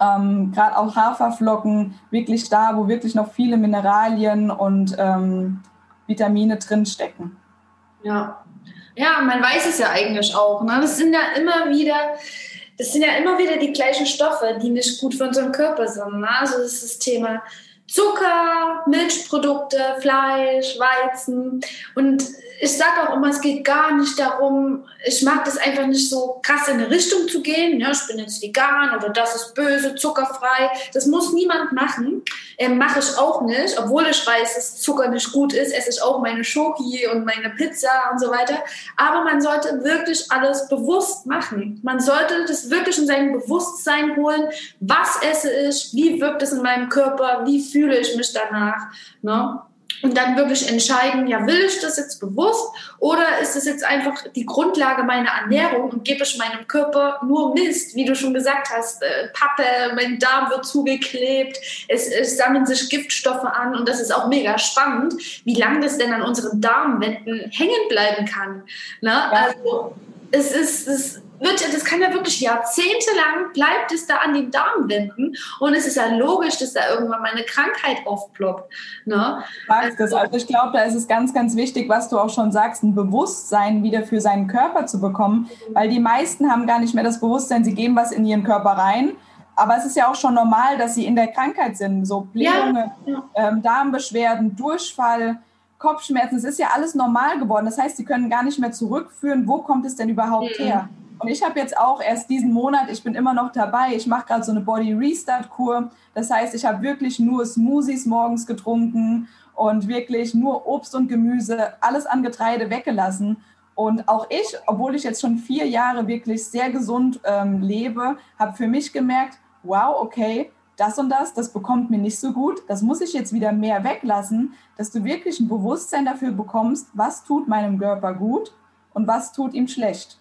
ähm, gerade auch Haferflocken, wirklich da, wo wirklich noch viele Mineralien und ähm, Vitamine drinstecken. Ja, ja, man weiß es ja eigentlich auch. Ne? Das sind ja immer wieder, das sind ja immer wieder die gleichen Stoffe, die nicht gut für unseren Körper sind. Ne? Also das ist das Thema Zucker, Milchprodukte, Fleisch, Weizen und ich sage auch immer, es geht gar nicht darum, ich mag das einfach nicht so krass in eine Richtung zu gehen. Ja, ich bin jetzt vegan oder das ist böse, zuckerfrei. Das muss niemand machen. Ähm, Mache ich auch nicht, obwohl ich weiß, dass Zucker nicht gut ist. Esse ich auch meine Schoki und meine Pizza und so weiter. Aber man sollte wirklich alles bewusst machen. Man sollte das wirklich in sein Bewusstsein holen. Was esse ich? Wie wirkt es in meinem Körper? Wie fühle ich mich danach? Ne? Und dann wirklich entscheiden, ja, will ich das jetzt bewusst oder ist das jetzt einfach die Grundlage meiner Ernährung und gebe ich meinem Körper nur Mist, wie du schon gesagt hast, äh, Pappe, mein Darm wird zugeklebt, es, es sammeln sich Giftstoffe an und das ist auch mega spannend, wie lange das denn an unseren Darmwänden hängen bleiben kann. Ne? Also es ist, es wird, das kann ja wirklich jahrzehntelang bleibt es da an den Darmwänden und es ist ja logisch, dass da irgendwann mal eine Krankheit aufploppt. Ne? Sagst das. Also ich glaube, da ist es ganz, ganz wichtig, was du auch schon sagst, ein Bewusstsein wieder für seinen Körper zu bekommen, weil die meisten haben gar nicht mehr das Bewusstsein, sie geben was in ihren Körper rein. Aber es ist ja auch schon normal, dass sie in der Krankheit sind, so Blähungen, ja. ähm, Darmbeschwerden, Durchfall. Kopfschmerzen, es ist ja alles normal geworden. Das heißt, sie können gar nicht mehr zurückführen, wo kommt es denn überhaupt mhm. her? Und ich habe jetzt auch erst diesen Monat, ich bin immer noch dabei, ich mache gerade so eine Body Restart Kur. Das heißt, ich habe wirklich nur Smoothies morgens getrunken und wirklich nur Obst und Gemüse, alles an Getreide weggelassen. Und auch ich, obwohl ich jetzt schon vier Jahre wirklich sehr gesund ähm, lebe, habe für mich gemerkt, wow, okay, das und das, das bekommt mir nicht so gut, das muss ich jetzt wieder mehr weglassen, dass du wirklich ein Bewusstsein dafür bekommst, was tut meinem Körper gut und was tut ihm schlecht.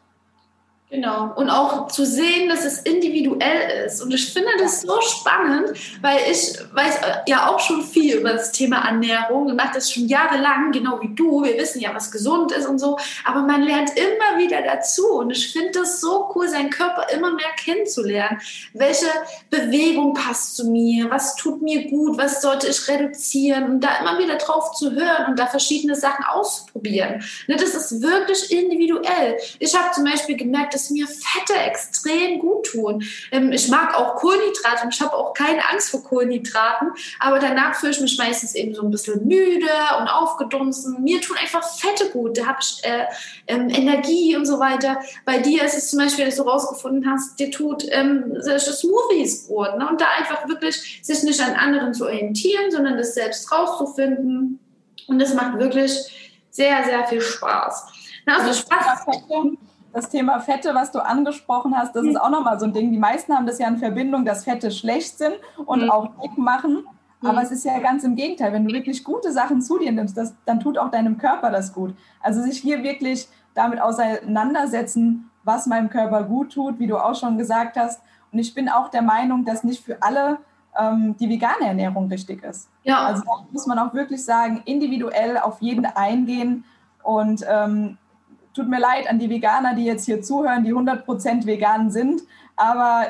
Genau. Und auch zu sehen, dass es individuell ist. Und ich finde das so spannend, weil ich weiß äh, ja auch schon viel über das Thema Ernährung und mache das schon jahrelang, genau wie du. Wir wissen ja, was gesund ist und so. Aber man lernt immer wieder dazu. Und ich finde das so cool, seinen Körper immer mehr kennenzulernen. Welche Bewegung passt zu mir? Was tut mir gut? Was sollte ich reduzieren? Und da immer wieder drauf zu hören und da verschiedene Sachen auszuprobieren. Ne, das ist wirklich individuell. Ich habe zum Beispiel gemerkt, dass dass mir Fette extrem gut tun. Ähm, ich mag auch Kohlenhydrate und ich habe auch keine Angst vor Kohlenhydraten, aber danach fühle ich mich meistens eben so ein bisschen müde und aufgedunsen. Mir tun einfach Fette gut, da habe ich äh, ähm, Energie und so weiter. Bei dir ist es zum Beispiel, dass du rausgefunden hast, dir tut ähm, Smoothies gut. Ne? Und da einfach wirklich sich nicht an anderen zu orientieren, sondern das selbst rauszufinden. Und das macht wirklich sehr, sehr viel Spaß. Na, also Spaß das Thema Fette, was du angesprochen hast, das ist auch nochmal so ein Ding. Die meisten haben das ja in Verbindung, dass Fette schlecht sind und mhm. auch dick machen. Aber mhm. es ist ja ganz im Gegenteil. Wenn du wirklich gute Sachen zu dir nimmst, das, dann tut auch deinem Körper das gut. Also sich hier wirklich damit auseinandersetzen, was meinem Körper gut tut, wie du auch schon gesagt hast. Und ich bin auch der Meinung, dass nicht für alle ähm, die vegane Ernährung richtig ist. Ja. Also da muss man auch wirklich sagen, individuell auf jeden eingehen und ähm, tut mir leid an die Veganer, die jetzt hier zuhören, die 100% vegan sind, aber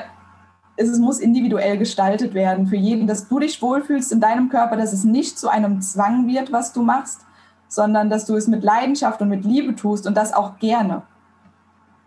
es muss individuell gestaltet werden für jeden, dass du dich wohlfühlst in deinem Körper, dass es nicht zu einem Zwang wird, was du machst, sondern dass du es mit Leidenschaft und mit Liebe tust und das auch gerne.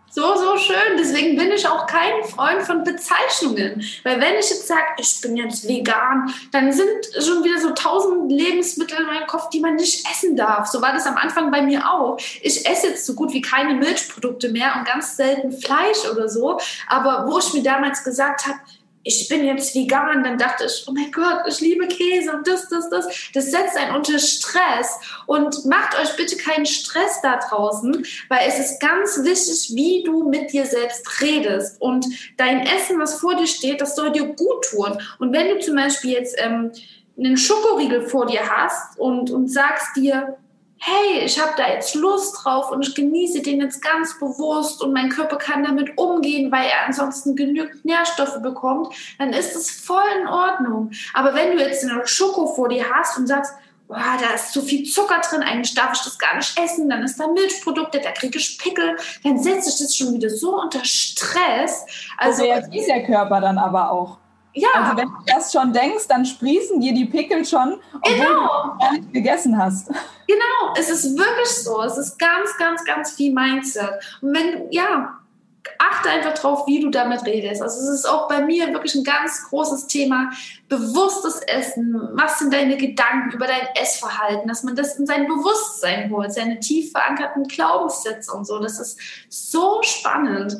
So, so schön. Deswegen bin ich auch kein Freund von Bezeichnungen. Weil wenn ich jetzt sage, ich bin jetzt vegan, dann sind schon wieder so tausend Lebensmittel in meinem Kopf, die man nicht essen darf. So war das am Anfang bei mir auch. Ich esse jetzt so gut wie keine Milchprodukte mehr und ganz selten Fleisch oder so. Aber wo ich mir damals gesagt habe, ich bin jetzt vegan, dann dachte ich, oh mein Gott, ich liebe Käse und das, das, das. Das setzt einen unter Stress und macht euch bitte keinen Stress da draußen, weil es ist ganz wichtig, wie du mit dir selbst redest und dein Essen, was vor dir steht, das soll dir gut tun. Und wenn du zum Beispiel jetzt ähm, einen Schokoriegel vor dir hast und, und sagst dir, hey, ich habe da jetzt Lust drauf und ich genieße den jetzt ganz bewusst und mein Körper kann damit umgehen, weil er ansonsten genügend Nährstoffe bekommt, dann ist das voll in Ordnung. Aber wenn du jetzt eine Schoko vor dir hast und sagst, boah, da ist zu viel Zucker drin, eigentlich darf ich das gar nicht essen, dann ist da Milchprodukte, da kriege ich Pickel, dann setzt sich das schon wieder so unter Stress. Also so reagiert der Körper dann aber auch. Ja. Also wenn du das schon denkst, dann sprießen dir die Pickel schon, obwohl genau. du gar nicht gegessen hast. Genau, es ist wirklich so. Es ist ganz, ganz, ganz viel Mindset. Und wenn, ja, achte einfach drauf, wie du damit redest. Also es ist auch bei mir wirklich ein ganz großes Thema. Bewusstes Essen. Was sind deine Gedanken über dein Essverhalten? Dass man das in sein Bewusstsein holt, seine tief verankerten Glaubenssätze und so. Das ist so spannend.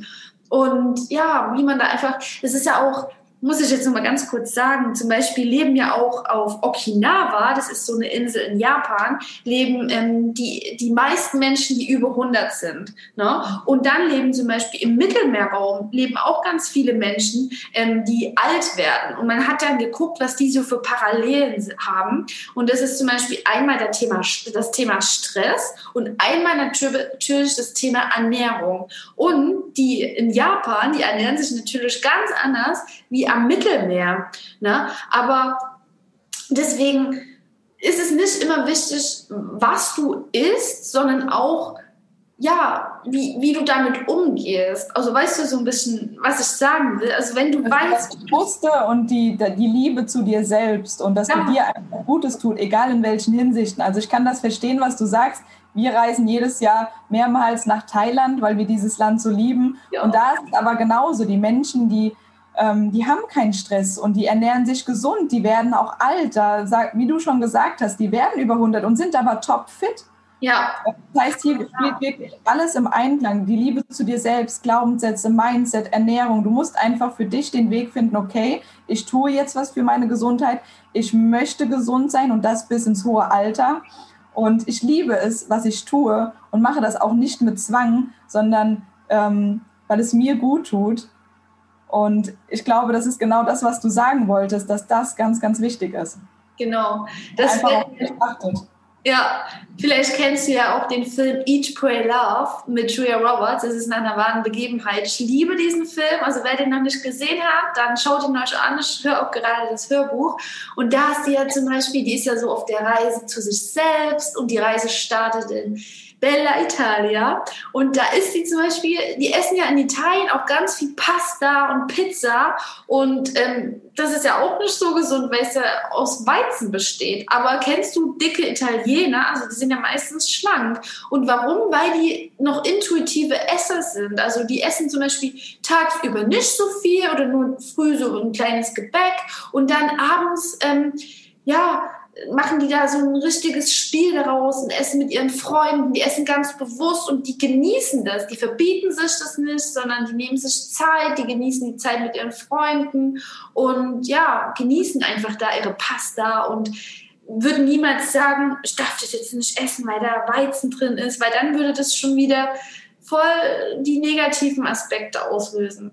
Und ja, wie man da einfach, das ist ja auch muss ich jetzt noch mal ganz kurz sagen, zum Beispiel leben ja auch auf Okinawa, das ist so eine Insel in Japan, leben ähm, die, die meisten Menschen, die über 100 sind. Ne? Und dann leben zum Beispiel im Mittelmeerraum, leben auch ganz viele Menschen, ähm, die alt werden. Und man hat dann geguckt, was die so für Parallelen haben. Und das ist zum Beispiel einmal der Thema, das Thema Stress und einmal natürlich das Thema Ernährung. Und die in Japan, die ernähren sich natürlich ganz anders wie am Mittelmeer. Ne? Aber deswegen ist es nicht immer wichtig, was du isst, sondern auch, ja, wie, wie du damit umgehst. Also weißt du so ein bisschen, was ich sagen will? Also wenn du also weißt... Das Bewusste und die, die Liebe zu dir selbst und dass ja. du dir einfach Gutes tut, egal in welchen Hinsichten. Also ich kann das verstehen, was du sagst. Wir reisen jedes Jahr mehrmals nach Thailand, weil wir dieses Land so lieben. Ja. Und da ist aber genauso die Menschen, die ähm, die haben keinen Stress und die ernähren sich gesund, die werden auch alt, da, wie du schon gesagt hast, die werden über 100 und sind aber topfit. Ja. Das heißt, hier spielt wirklich alles im Einklang. Die Liebe zu dir selbst, Glaubenssätze, Mindset, Ernährung. Du musst einfach für dich den Weg finden, okay, ich tue jetzt was für meine Gesundheit. Ich möchte gesund sein und das bis ins hohe Alter. Und ich liebe es, was ich tue und mache das auch nicht mit Zwang, sondern ähm, weil es mir gut tut und ich glaube, das ist genau das, was du sagen wolltest, dass das ganz, ganz wichtig ist. Genau. Das Einfach beachtet. Ja, vielleicht kennst du ja auch den Film Eat, Pray, Love mit Julia Roberts. Das ist nach einer wahren Begebenheit. Ich liebe diesen Film. Also wer den noch nicht gesehen hat, dann schaut ihn euch an. Ich höre auch gerade das Hörbuch. Und da ist sie ja zum Beispiel, die ist ja so auf der Reise zu sich selbst und die Reise startet in Bella Italia. Und da ist sie zum Beispiel, die essen ja in Italien auch ganz viel Pasta und Pizza. Und ähm, das ist ja auch nicht so gesund, weil es ja aus Weizen besteht. Aber kennst du dicke Italiener? Also die sind ja meistens schlank. Und warum? Weil die noch intuitive Esser sind. Also die essen zum Beispiel tagsüber nicht so viel oder nur früh so ein kleines Gebäck und dann abends, ähm, ja, machen die da so ein richtiges Spiel daraus und essen mit ihren Freunden. Die essen ganz bewusst und die genießen das. Die verbieten sich das nicht, sondern die nehmen sich Zeit, die genießen die Zeit mit ihren Freunden und ja, genießen einfach da ihre Pasta und würden niemals sagen, ich darf das jetzt nicht essen, weil da Weizen drin ist, weil dann würde das schon wieder voll die negativen Aspekte auslösen.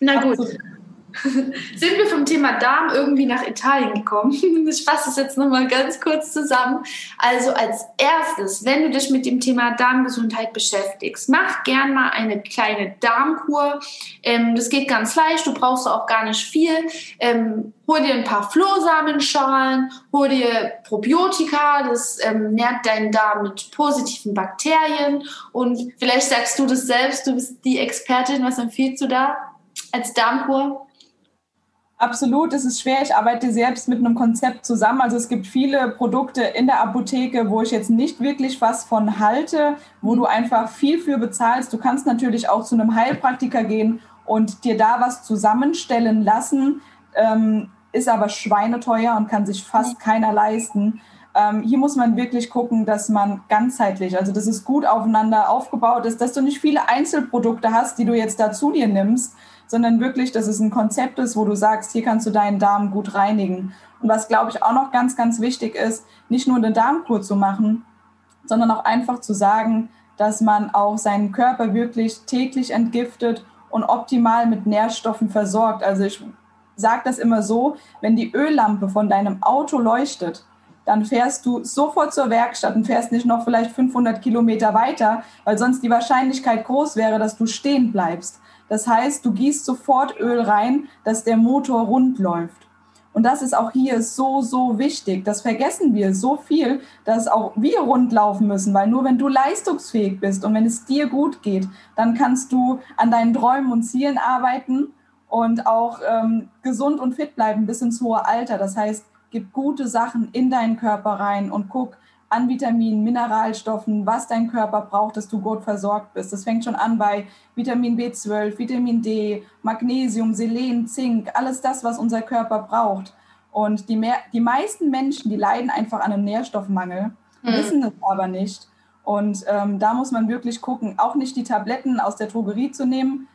Na gut. Absolut. sind wir vom Thema Darm irgendwie nach Italien gekommen. Ich fasse es jetzt nochmal ganz kurz zusammen. Also als erstes, wenn du dich mit dem Thema Darmgesundheit beschäftigst, mach gern mal eine kleine Darmkur. Ähm, das geht ganz leicht, du brauchst auch gar nicht viel. Ähm, hol dir ein paar Flohsamenschalen, hol dir Probiotika, das ähm, nährt deinen Darm mit positiven Bakterien. Und vielleicht sagst du das selbst, du bist die Expertin, was empfiehlst du da als Darmkur? Absolut, es ist schwer. Ich arbeite selbst mit einem Konzept zusammen. Also es gibt viele Produkte in der Apotheke, wo ich jetzt nicht wirklich was von halte, wo du einfach viel für bezahlst. Du kannst natürlich auch zu einem Heilpraktiker gehen und dir da was zusammenstellen lassen, ähm, ist aber schweineteuer und kann sich fast keiner leisten. Ähm, hier muss man wirklich gucken, dass man ganzheitlich, also dass es gut aufeinander aufgebaut ist, dass du nicht viele Einzelprodukte hast, die du jetzt dazu dir nimmst, sondern wirklich, dass es ein Konzept ist, wo du sagst, hier kannst du deinen Darm gut reinigen. Und was, glaube ich, auch noch ganz, ganz wichtig ist, nicht nur eine Darmkur zu machen, sondern auch einfach zu sagen, dass man auch seinen Körper wirklich täglich entgiftet und optimal mit Nährstoffen versorgt. Also ich sage das immer so, wenn die Öllampe von deinem Auto leuchtet, dann fährst du sofort zur Werkstatt und fährst nicht noch vielleicht 500 Kilometer weiter, weil sonst die Wahrscheinlichkeit groß wäre, dass du stehen bleibst. Das heißt, du gießt sofort Öl rein, dass der Motor rund läuft. Und das ist auch hier so, so wichtig. Das vergessen wir so viel, dass auch wir rund laufen müssen, weil nur wenn du leistungsfähig bist und wenn es dir gut geht, dann kannst du an deinen Träumen und Zielen arbeiten und auch ähm, gesund und fit bleiben bis ins hohe Alter. Das heißt, gib gute Sachen in deinen Körper rein und guck, an Vitaminen, Mineralstoffen, was dein Körper braucht, dass du gut versorgt bist. Das fängt schon an bei Vitamin B12, Vitamin D, Magnesium, Selen, Zink, alles das, was unser Körper braucht. Und die, mehr, die meisten Menschen, die leiden einfach an einem Nährstoffmangel, mhm. wissen es aber nicht. Und ähm, da muss man wirklich gucken, auch nicht die Tabletten aus der Drogerie zu nehmen,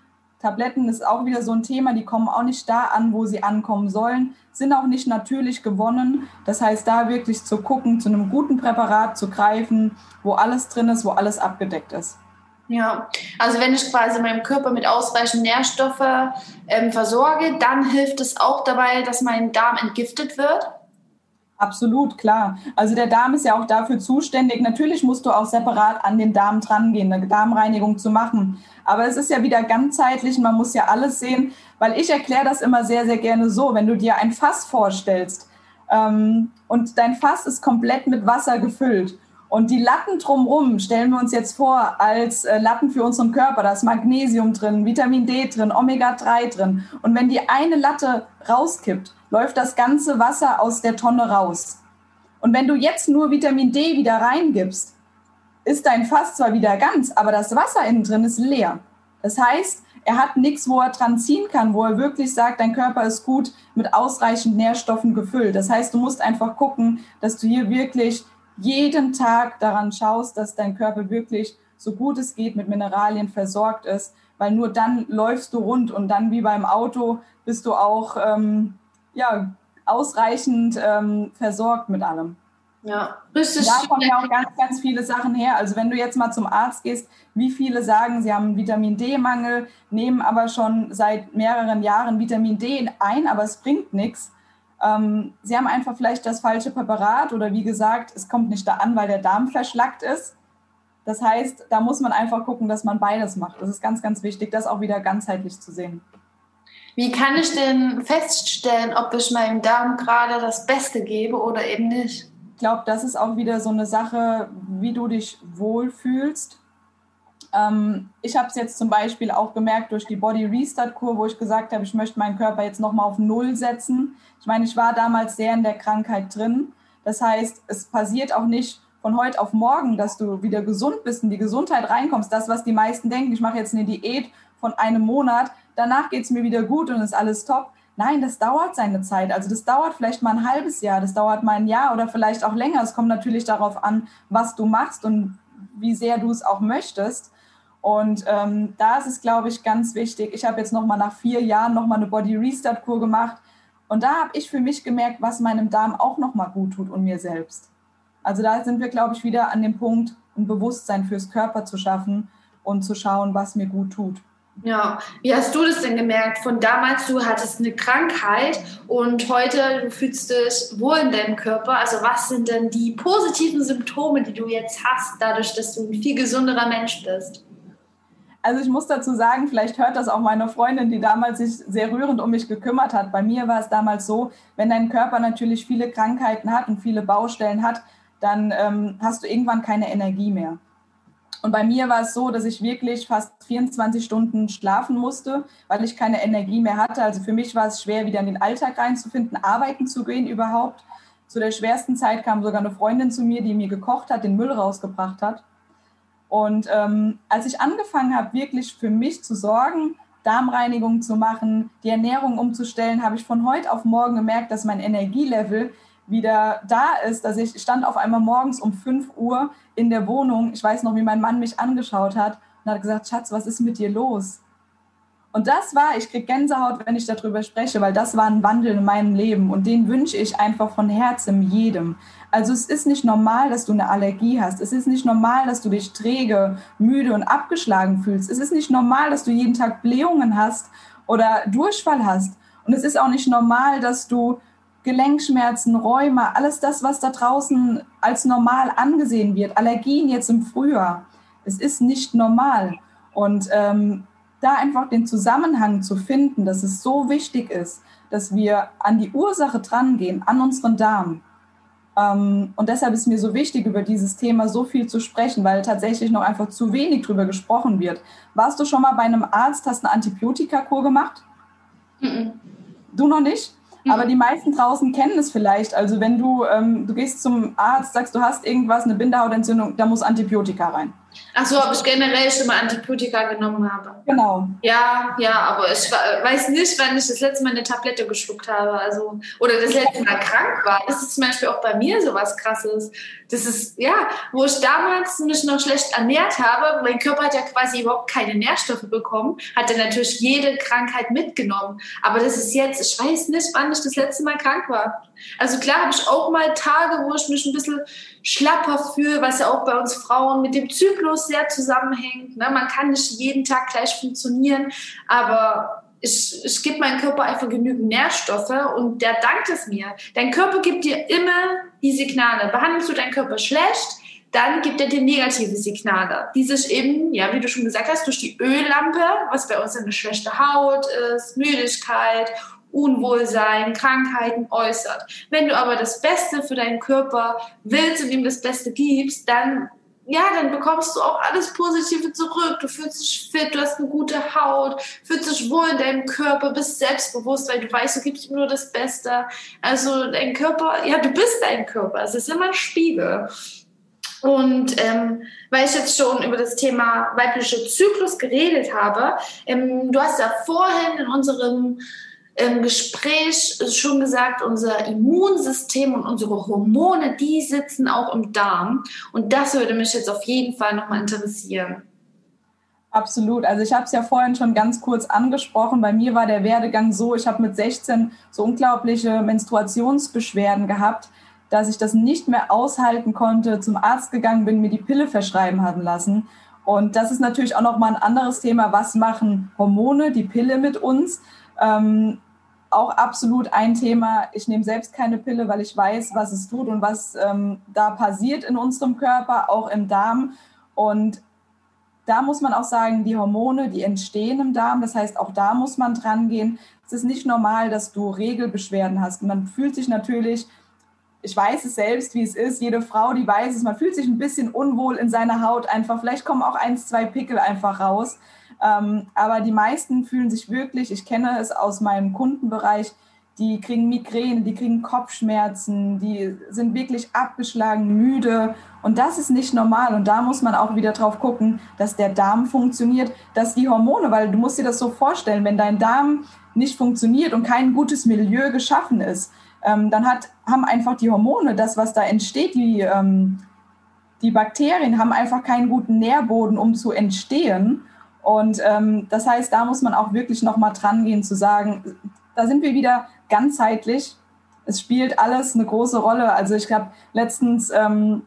Tabletten ist auch wieder so ein Thema, die kommen auch nicht da an, wo sie ankommen sollen, sind auch nicht natürlich gewonnen. Das heißt, da wirklich zu gucken, zu einem guten Präparat zu greifen, wo alles drin ist, wo alles abgedeckt ist. Ja, also wenn ich quasi meinem Körper mit ausreichend Nährstoffe ähm, versorge, dann hilft es auch dabei, dass mein Darm entgiftet wird. Absolut, klar. Also der Darm ist ja auch dafür zuständig. Natürlich musst du auch separat an den Darm drangehen, eine Darmreinigung zu machen. Aber es ist ja wieder ganzheitlich, man muss ja alles sehen, weil ich erkläre das immer sehr, sehr gerne so, wenn du dir ein Fass vorstellst ähm, und dein Fass ist komplett mit Wasser gefüllt und die Latten drumherum stellen wir uns jetzt vor als äh, Latten für unseren Körper. Da ist Magnesium drin, Vitamin D drin, Omega-3 drin. Und wenn die eine Latte rauskippt, läuft das ganze Wasser aus der Tonne raus. Und wenn du jetzt nur Vitamin D wieder reingibst, ist dein Fass zwar wieder ganz, aber das Wasser innen drin ist leer. Das heißt, er hat nichts, wo er dran ziehen kann, wo er wirklich sagt, dein Körper ist gut mit ausreichend Nährstoffen gefüllt. Das heißt, du musst einfach gucken, dass du hier wirklich jeden Tag daran schaust, dass dein Körper wirklich so gut es geht mit Mineralien versorgt ist, weil nur dann läufst du rund und dann wie beim Auto bist du auch ähm, ja, ausreichend ähm, versorgt mit allem. Ja, richtig. Da kommen ja auch ganz, ganz viele Sachen her. Also wenn du jetzt mal zum Arzt gehst, wie viele sagen, sie haben Vitamin D-Mangel, nehmen aber schon seit mehreren Jahren Vitamin D ein, aber es bringt nichts. Ähm, sie haben einfach vielleicht das falsche Präparat oder wie gesagt, es kommt nicht da an, weil der Darm verschlackt ist. Das heißt, da muss man einfach gucken, dass man beides macht. Das ist ganz, ganz wichtig, das auch wieder ganzheitlich zu sehen. Wie kann ich denn feststellen, ob ich meinem Darm gerade das Beste gebe oder eben nicht? Ich glaube, das ist auch wieder so eine Sache, wie du dich wohlfühlst. Ähm, ich habe es jetzt zum Beispiel auch gemerkt durch die Body Restart Kur, wo ich gesagt habe, ich möchte meinen Körper jetzt nochmal auf Null setzen. Ich meine, ich war damals sehr in der Krankheit drin. Das heißt, es passiert auch nicht von heute auf morgen, dass du wieder gesund bist und die Gesundheit reinkommst. Das, was die meisten denken, ich mache jetzt eine Diät von einem Monat, danach geht es mir wieder gut und ist alles top. Nein, das dauert seine Zeit. Also das dauert vielleicht mal ein halbes Jahr, das dauert mal ein Jahr oder vielleicht auch länger. Es kommt natürlich darauf an, was du machst und wie sehr du es auch möchtest. Und ähm, da ist es, glaube ich, ganz wichtig. Ich habe jetzt noch mal nach vier Jahren noch mal eine Body Restart Kur gemacht und da habe ich für mich gemerkt, was meinem Darm auch noch mal gut tut und mir selbst. Also da sind wir, glaube ich, wieder an dem Punkt, ein Bewusstsein fürs Körper zu schaffen und zu schauen, was mir gut tut. Ja, wie hast du das denn gemerkt? Von damals, du hattest eine Krankheit und heute du fühlst dich wohl in deinem Körper. Also was sind denn die positiven Symptome, die du jetzt hast, dadurch, dass du ein viel gesunderer Mensch bist? Also ich muss dazu sagen, vielleicht hört das auch meine Freundin, die damals sich sehr rührend um mich gekümmert hat. Bei mir war es damals so, wenn dein Körper natürlich viele Krankheiten hat und viele Baustellen hat, dann ähm, hast du irgendwann keine Energie mehr. Und bei mir war es so, dass ich wirklich fast 24 Stunden schlafen musste, weil ich keine Energie mehr hatte. Also für mich war es schwer, wieder in den Alltag reinzufinden, arbeiten zu gehen überhaupt. Zu der schwersten Zeit kam sogar eine Freundin zu mir, die mir gekocht hat, den Müll rausgebracht hat. Und ähm, als ich angefangen habe, wirklich für mich zu sorgen, Darmreinigung zu machen, die Ernährung umzustellen, habe ich von heute auf morgen gemerkt, dass mein Energielevel wieder da ist, dass ich stand auf einmal morgens um 5 Uhr in der Wohnung. Ich weiß noch, wie mein Mann mich angeschaut hat und hat gesagt, Schatz, was ist mit dir los? Und das war, ich kriege Gänsehaut, wenn ich darüber spreche, weil das war ein Wandel in meinem Leben und den wünsche ich einfach von Herzen jedem. Also es ist nicht normal, dass du eine Allergie hast. Es ist nicht normal, dass du dich träge, müde und abgeschlagen fühlst. Es ist nicht normal, dass du jeden Tag Blähungen hast oder Durchfall hast. Und es ist auch nicht normal, dass du Gelenkschmerzen, Rheuma, alles das, was da draußen als normal angesehen wird, Allergien jetzt im Frühjahr. Es ist nicht normal. Und ähm, da einfach den Zusammenhang zu finden, dass es so wichtig ist, dass wir an die Ursache drangehen, an unseren Darm. Ähm, und deshalb ist mir so wichtig, über dieses Thema so viel zu sprechen, weil tatsächlich noch einfach zu wenig drüber gesprochen wird. Warst du schon mal bei einem Arzt, hast eine Antibiotikakur gemacht? Mhm. Du noch nicht? Aber die meisten draußen kennen es vielleicht. Also wenn du, ähm, du gehst zum Arzt, sagst, du hast irgendwas, eine Bindehautentzündung, da muss Antibiotika rein. Ach so, ob ich generell schon mal Antibiotika genommen habe. Genau. Ja, ja, aber ich weiß nicht, wann ich das letzte Mal eine Tablette geschluckt habe. Also, oder das letzte Mal krank war. Das ist zum Beispiel auch bei mir so was Krasses. Das ist, ja, wo ich damals mich noch schlecht ernährt habe, mein Körper hat ja quasi überhaupt keine Nährstoffe bekommen, hat er natürlich jede Krankheit mitgenommen. Aber das ist jetzt, ich weiß nicht, wann ich das letzte Mal krank war. Also klar habe ich auch mal Tage, wo ich mich ein bisschen schlapper fühle, was ja auch bei uns Frauen mit dem Zyklus sehr zusammenhängt. Ne? Man kann nicht jeden Tag gleich funktionieren, aber ich, ich gebe meinem Körper einfach genügend Nährstoffe und der dankt es mir. Dein Körper gibt dir immer die Signale. Behandelst du deinen Körper schlecht, dann gibt er dir negative Signale, die sich eben, ja, wie du schon gesagt hast, durch die Öllampe, was bei uns eine schlechte Haut ist, Müdigkeit Unwohlsein, Krankheiten äußert. Wenn du aber das Beste für deinen Körper willst und ihm das Beste gibst, dann ja, dann bekommst du auch alles Positive zurück. Du fühlst dich fit, du hast eine gute Haut, fühlst dich wohl in deinem Körper, bist selbstbewusst, weil du weißt, du gibst ihm nur das Beste. Also dein Körper, ja, du bist dein Körper. Es ist immer ein Spiegel. Und ähm, weil ich jetzt schon über das Thema weibliche Zyklus geredet habe, ähm, du hast ja vorhin in unserem im Gespräch schon gesagt, unser Immunsystem und unsere Hormone, die sitzen auch im Darm. Und das würde mich jetzt auf jeden Fall nochmal interessieren. Absolut. Also ich habe es ja vorhin schon ganz kurz angesprochen. Bei mir war der Werdegang so, ich habe mit 16 so unglaubliche Menstruationsbeschwerden gehabt, dass ich das nicht mehr aushalten konnte, zum Arzt gegangen bin, mir die Pille verschreiben haben lassen. Und das ist natürlich auch nochmal ein anderes Thema. Was machen Hormone, die Pille mit uns? Ähm, auch absolut ein Thema. Ich nehme selbst keine Pille, weil ich weiß, was es tut und was ähm, da passiert in unserem Körper, auch im Darm. Und da muss man auch sagen, die Hormone, die entstehen im Darm. Das heißt, auch da muss man dran gehen. Es ist nicht normal, dass du Regelbeschwerden hast. Man fühlt sich natürlich, ich weiß es selbst, wie es ist. Jede Frau, die weiß es, man fühlt sich ein bisschen unwohl in seiner Haut einfach. Vielleicht kommen auch eins, zwei Pickel einfach raus. Ähm, aber die meisten fühlen sich wirklich, ich kenne es aus meinem Kundenbereich, die kriegen Migräne, die kriegen Kopfschmerzen, die sind wirklich abgeschlagen, müde. Und das ist nicht normal. Und da muss man auch wieder drauf gucken, dass der Darm funktioniert, dass die Hormone, weil du musst dir das so vorstellen, wenn dein Darm nicht funktioniert und kein gutes Milieu geschaffen ist, ähm, dann hat, haben einfach die Hormone, das, was da entsteht, die, ähm, die Bakterien haben einfach keinen guten Nährboden, um zu entstehen. Und ähm, das heißt, da muss man auch wirklich nochmal dran gehen, zu sagen, da sind wir wieder ganzheitlich. Es spielt alles eine große Rolle. Also ich habe letztens ähm,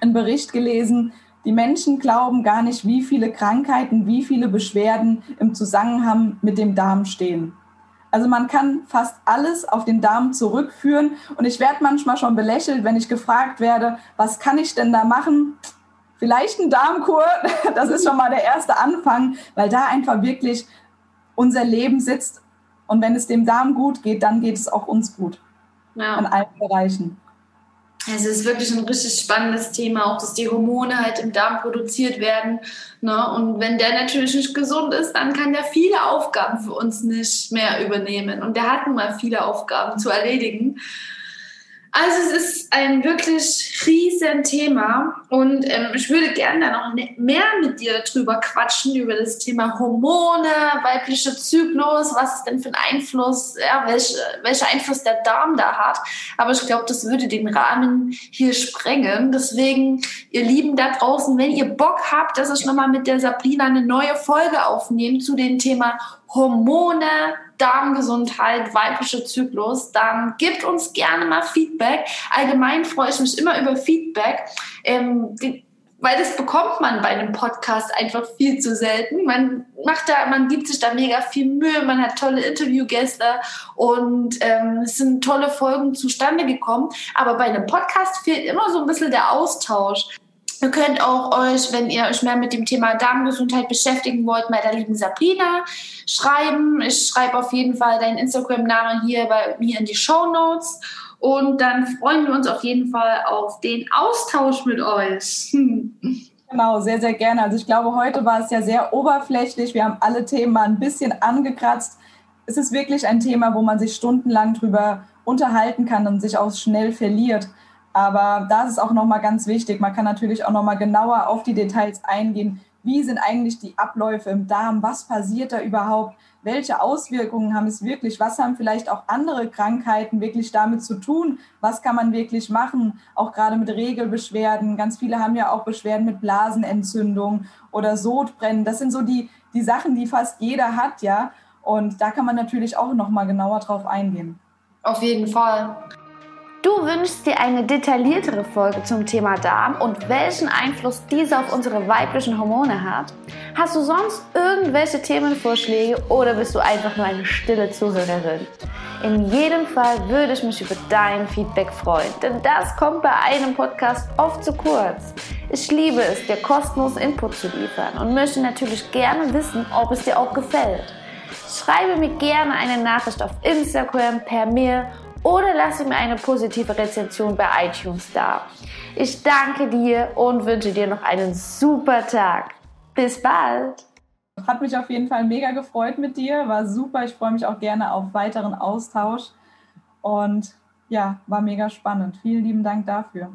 einen Bericht gelesen, die Menschen glauben gar nicht, wie viele Krankheiten, wie viele Beschwerden im Zusammenhang mit dem Darm stehen. Also man kann fast alles auf den Darm zurückführen. Und ich werde manchmal schon belächelt, wenn ich gefragt werde, was kann ich denn da machen? Vielleicht ein Darmkur, das ist schon mal der erste Anfang, weil da einfach wirklich unser Leben sitzt. Und wenn es dem Darm gut geht, dann geht es auch uns gut. Ja. In allen Bereichen. es ist wirklich ein richtig spannendes Thema, auch dass die Hormone halt im Darm produziert werden. Ne? Und wenn der natürlich nicht gesund ist, dann kann der viele Aufgaben für uns nicht mehr übernehmen. Und der hat nun mal viele Aufgaben zu erledigen. Also es ist ein wirklich riesen Thema und ähm, ich würde gerne noch ne-, mehr mit dir drüber quatschen, über das Thema Hormone, weiblicher Zyklus, was ist denn für ein Einfluss, ja, welch, welcher Einfluss der Darm da hat. Aber ich glaube, das würde den Rahmen hier sprengen. Deswegen, ihr Lieben da draußen, wenn ihr Bock habt, dass ich nochmal mit der Sabrina eine neue Folge aufnehme zu dem Thema Hormone, Darmgesundheit, weiblicher Zyklus, dann gebt uns gerne mal Feedback. Allgemein freue ich mich immer über Feedback. Ähm, die, weil das bekommt man bei einem Podcast einfach viel zu selten. Man macht da, man gibt sich da mega viel Mühe, man hat tolle Interviewgäste und ähm, es sind tolle Folgen zustande gekommen. Aber bei einem Podcast fehlt immer so ein bisschen der Austausch. Ihr könnt auch euch, wenn ihr euch mehr mit dem Thema Darmgesundheit beschäftigen wollt, bei der lieben Sabrina schreiben. Ich schreibe auf jeden Fall deinen Instagram-Namen hier bei mir in die Show Notes. Und dann freuen wir uns auf jeden Fall auf den Austausch mit euch. Genau, sehr, sehr gerne. Also ich glaube, heute war es ja sehr oberflächlich. Wir haben alle Themen mal ein bisschen angekratzt. Es ist wirklich ein Thema, wo man sich stundenlang drüber unterhalten kann und sich auch schnell verliert. Aber da ist auch nochmal ganz wichtig. Man kann natürlich auch nochmal genauer auf die Details eingehen. Wie sind eigentlich die Abläufe im Darm? Was passiert da überhaupt? Welche Auswirkungen haben es wirklich? Was haben vielleicht auch andere Krankheiten wirklich damit zu tun? Was kann man wirklich machen? Auch gerade mit Regelbeschwerden. Ganz viele haben ja auch Beschwerden mit Blasenentzündung oder Sodbrennen. Das sind so die, die Sachen, die fast jeder hat, ja. Und da kann man natürlich auch nochmal genauer drauf eingehen. Auf jeden Fall. Du wünschst dir eine detailliertere Folge zum Thema Darm und welchen Einfluss diese auf unsere weiblichen Hormone hat? Hast du sonst irgendwelche Themenvorschläge oder bist du einfach nur eine stille Zuhörerin? In jedem Fall würde ich mich über dein Feedback freuen, denn das kommt bei einem Podcast oft zu kurz. Ich liebe es, dir kostenlos Input zu liefern und möchte natürlich gerne wissen, ob es dir auch gefällt. Schreibe mir gerne eine Nachricht auf Instagram, per Mail oder lasse mir eine positive Rezension bei iTunes da. Ich danke dir und wünsche dir noch einen super Tag. Bis bald! Hat mich auf jeden Fall mega gefreut mit dir, war super. Ich freue mich auch gerne auf weiteren Austausch und ja, war mega spannend. Vielen lieben Dank dafür.